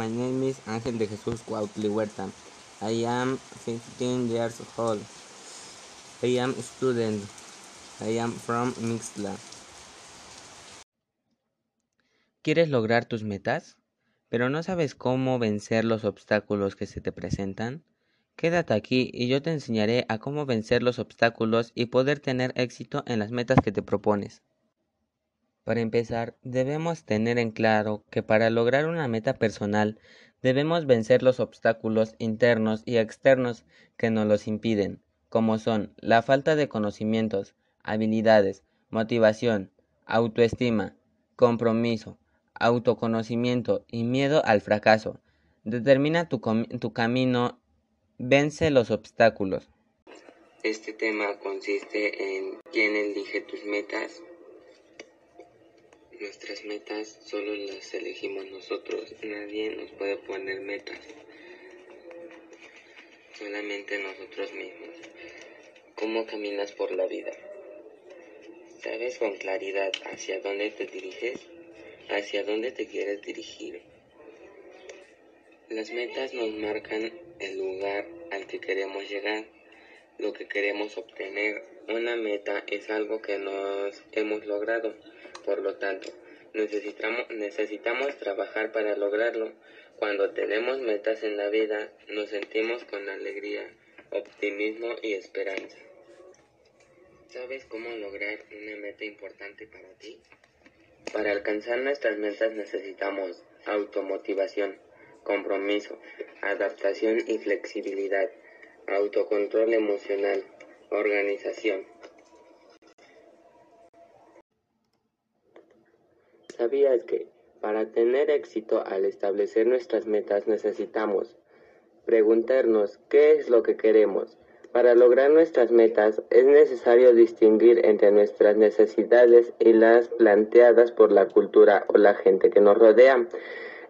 My name is Ángel de Jesús Cuautli Huerta. I am 15 years old. I am a student. I am from Mixtla. ¿Quieres lograr tus metas? ¿Pero no sabes cómo vencer los obstáculos que se te presentan? Quédate aquí y yo te enseñaré a cómo vencer los obstáculos y poder tener éxito en las metas que te propones. Para empezar, debemos tener en claro que para lograr una meta personal debemos vencer los obstáculos internos y externos que nos los impiden, como son la falta de conocimientos, habilidades, motivación, autoestima, compromiso, autoconocimiento y miedo al fracaso. Determina tu, tu camino, vence los obstáculos. Este tema consiste en quién elige tus metas, Nuestras metas solo las elegimos nosotros, nadie nos puede poner metas, solamente nosotros mismos. ¿Cómo caminas por la vida? ¿Sabes con claridad hacia dónde te diriges? ¿Hacia dónde te quieres dirigir? Las metas nos marcan el lugar al que queremos llegar, lo que queremos obtener. Una meta es algo que nos hemos logrado por lo tanto, necesitamos, necesitamos trabajar para lograrlo. Cuando tenemos metas en la vida, nos sentimos con alegría, optimismo y esperanza. ¿Sabes cómo lograr una meta importante para ti? Para alcanzar nuestras metas necesitamos automotivación, compromiso, adaptación y flexibilidad, autocontrol emocional, organización. ¿Sabías que para tener éxito al establecer nuestras metas necesitamos preguntarnos qué es lo que queremos? Para lograr nuestras metas es necesario distinguir entre nuestras necesidades y las planteadas por la cultura o la gente que nos rodea.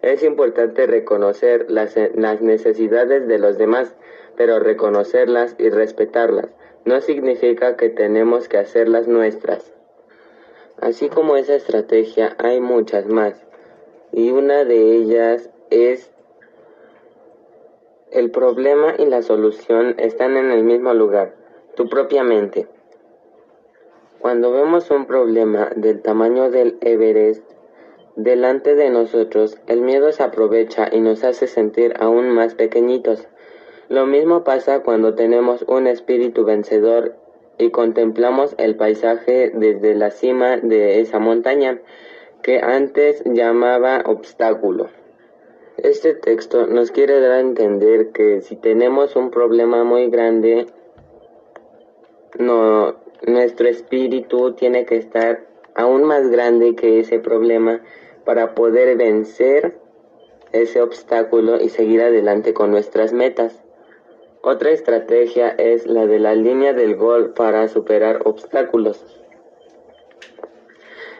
Es importante reconocer las, las, necesidades de los demás, pero reconocerlas y respetarlas no significa que tenemos que hacerlas nuestras. Así como esa estrategia hay muchas más y una de ellas es el problema y la solución están en el mismo lugar, tu propia mente. Cuando vemos un problema del tamaño del Everest delante de nosotros, el miedo se aprovecha y nos hace sentir aún más pequeñitos. Lo mismo pasa cuando tenemos un espíritu vencedor y contemplamos el paisaje desde la cima de esa montaña que antes llamaba obstáculo. Este texto nos quiere dar a entender que si tenemos un problema muy grande, nuestro espíritu tiene que estar aún más grande que ese problema para poder vencer ese obstáculo y seguir adelante con nuestras metas. Otra estrategia es la de la línea del gol para superar obstáculos.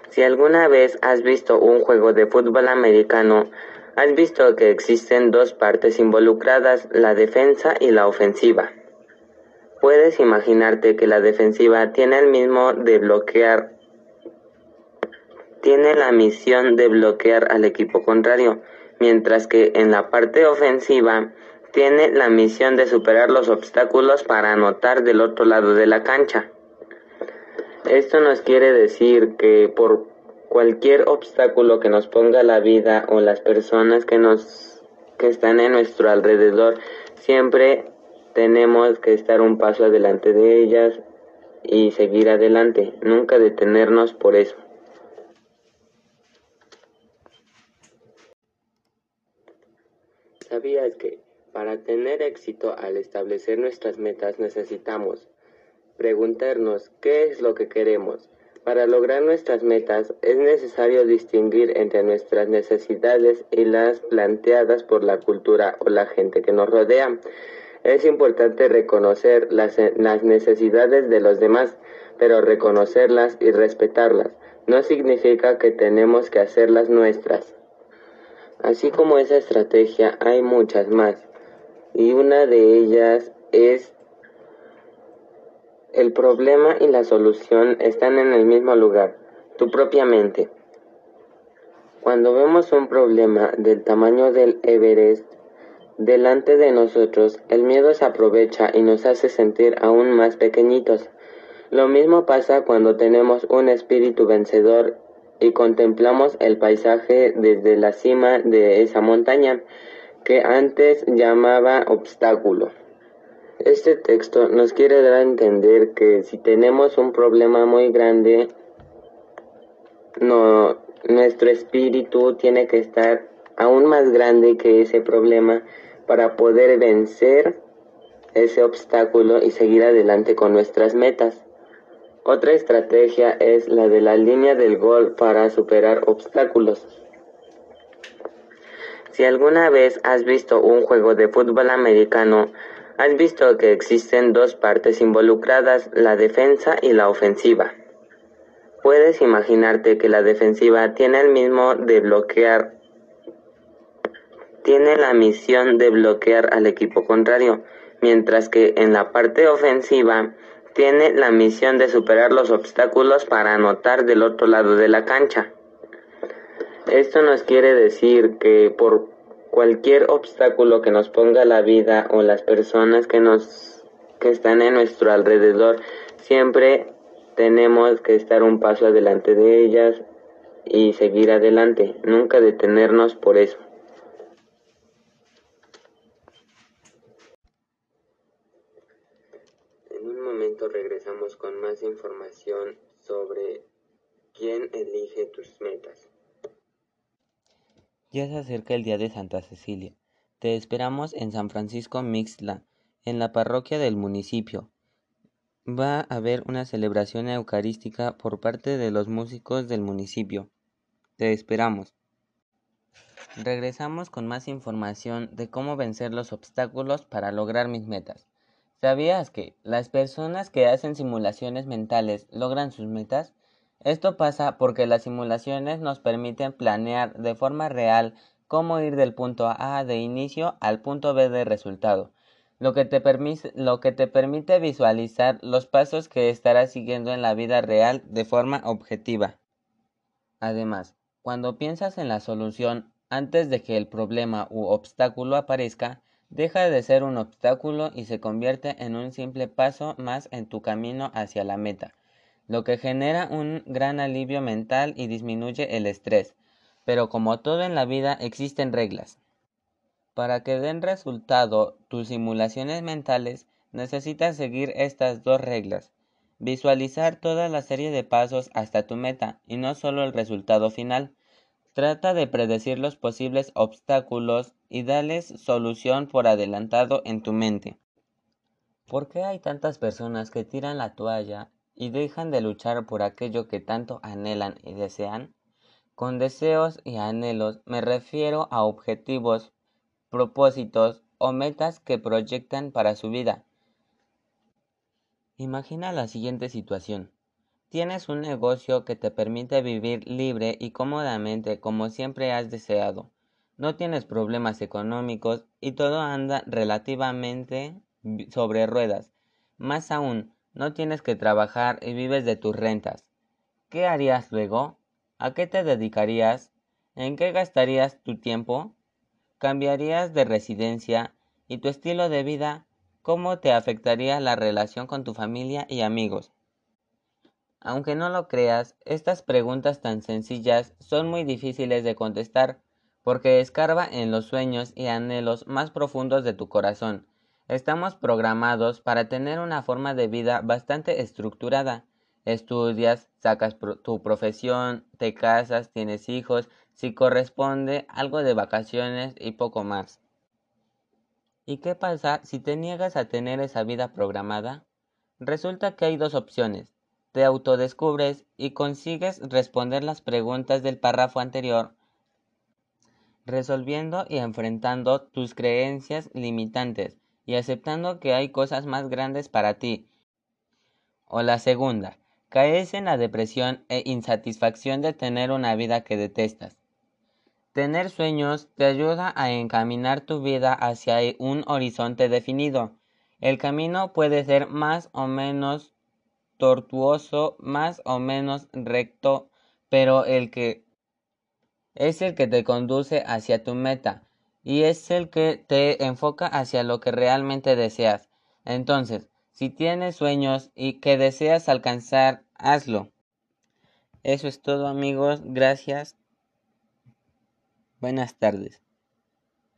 Si alguna vez has visto un juego de fútbol americano, has visto que existen dos partes involucradas, la defensa y la ofensiva. Puedes imaginarte que la defensiva tiene el mismo de bloquear, tiene la misión de bloquear al equipo contrario, mientras que en la parte ofensiva tiene la misión de superar los obstáculos para anotar del otro lado de la cancha. Esto nos quiere decir que por cualquier obstáculo que nos ponga la vida o las personas que nos que están en nuestro alrededor, siempre tenemos que estar un paso adelante de ellas y seguir adelante, nunca detenernos por eso. ¿Sabías que para tener éxito al establecer nuestras metas necesitamos preguntarnos qué es lo que queremos. Para lograr nuestras metas es necesario distinguir entre nuestras necesidades y las planteadas por la cultura o la gente que nos rodea. Es importante reconocer las, las necesidades de los demás, pero reconocerlas y respetarlas no significa que tenemos que hacerlas nuestras. Así como esa estrategia hay muchas más y una de ellas es el problema y la solución están en el mismo lugar, tu propia mente. Cuando vemos un problema del tamaño del Everest delante de nosotros, el miedo se aprovecha y nos hace sentir aún más pequeñitos. Lo mismo pasa cuando tenemos un espíritu vencedor y contemplamos el paisaje desde la cima de esa montaña que antes llamaba obstáculo. Este texto nos quiere dar a entender que si tenemos un problema muy grande, no, nuestro espíritu tiene que estar aún más grande que ese problema para poder vencer ese obstáculo y seguir adelante con nuestras metas. Otra estrategia es la de la línea del gol para superar obstáculos. Si alguna vez has visto un juego de fútbol americano, has visto que existen dos partes involucradas, la defensa y la ofensiva. Puedes imaginarte que la defensiva tiene el mismo de bloquear, tiene la misión de bloquear al equipo contrario, mientras que en la parte ofensiva tiene la misión de superar los obstáculos para anotar del otro lado de la cancha. Esto nos quiere decir que por cualquier obstáculo que nos ponga la vida o las personas que nos que están en nuestro alrededor, siempre tenemos que estar un paso adelante de ellas y seguir adelante, nunca detenernos por eso. En un momento regresamos con más información sobre quién elige tus metas. Ya se acerca el día de Santa Cecilia. Te esperamos en San Francisco Mixtla, en la parroquia del municipio. Va a haber una celebración eucarística por parte de los músicos del municipio. Te esperamos. Regresamos con más información de cómo vencer los obstáculos para lograr mis metas. ¿Sabías que las personas que hacen simulaciones mentales logran sus metas? Esto pasa porque las simulaciones nos permiten planear de forma real cómo ir del punto A de inicio al punto B de resultado, lo que te, permite visualizar los pasos que estarás siguiendo en la vida real de forma objetiva. Además, cuando piensas en la solución antes de que el problema u obstáculo aparezca, deja de ser un obstáculo y se convierte en un simple paso más en tu camino hacia la meta lo que genera un gran alivio mental y disminuye el estrés. Pero como todo en la vida existen reglas. Para que den resultado tus simulaciones mentales, necesitas seguir estas dos reglas. Visualizar toda la serie de pasos hasta tu meta y no solo el resultado final. Trata de predecir los posibles obstáculos y darles solución por adelantado en tu mente. ¿Por qué hay tantas personas que tiran la toalla y dejan de luchar por aquello que tanto anhelan y desean? Con deseos y anhelos me refiero a objetivos, propósitos o metas que proyectan para su vida. Imagina la siguiente situación. Tienes un negocio que te permite vivir libre y cómodamente como siempre has deseado. No tienes problemas económicos y todo anda relativamente sobre ruedas. Más aún, no tienes que trabajar y vives de tus rentas. ¿Qué harías luego? ¿A qué te dedicarías? ¿En qué gastarías tu tiempo? ¿Cambiarías de residencia? ¿Y tu estilo de vida? ¿Cómo te afectaría la relación con tu familia y amigos? Aunque no lo creas, estas preguntas tan sencillas son muy difíciles de contestar porque escarba en los sueños y anhelos más profundos de tu corazón Estamos programados para tener una forma de vida bastante estructurada. Estudias, sacas tu profesión, te casas, tienes hijos, si corresponde, algo de vacaciones y poco más. ¿Y qué pasa si te niegas a tener esa vida programada? Resulta que hay dos opciones. Te autodescubres y consigues responder las preguntas del párrafo anterior, resolviendo y enfrentando tus creencias limitantes y aceptando que hay cosas más grandes para ti. O la segunda, caes en la depresión e insatisfacción de tener una vida que detestas. Tener sueños te ayuda a encaminar tu vida hacia un horizonte definido. El camino puede ser más o menos tortuoso, más o menos recto, pero el que es el que te conduce hacia tu meta y es el que te enfoca hacia lo que realmente deseas. Entonces, si tienes sueños y que deseas alcanzar, hazlo. Eso es todo amigos, gracias. Buenas tardes.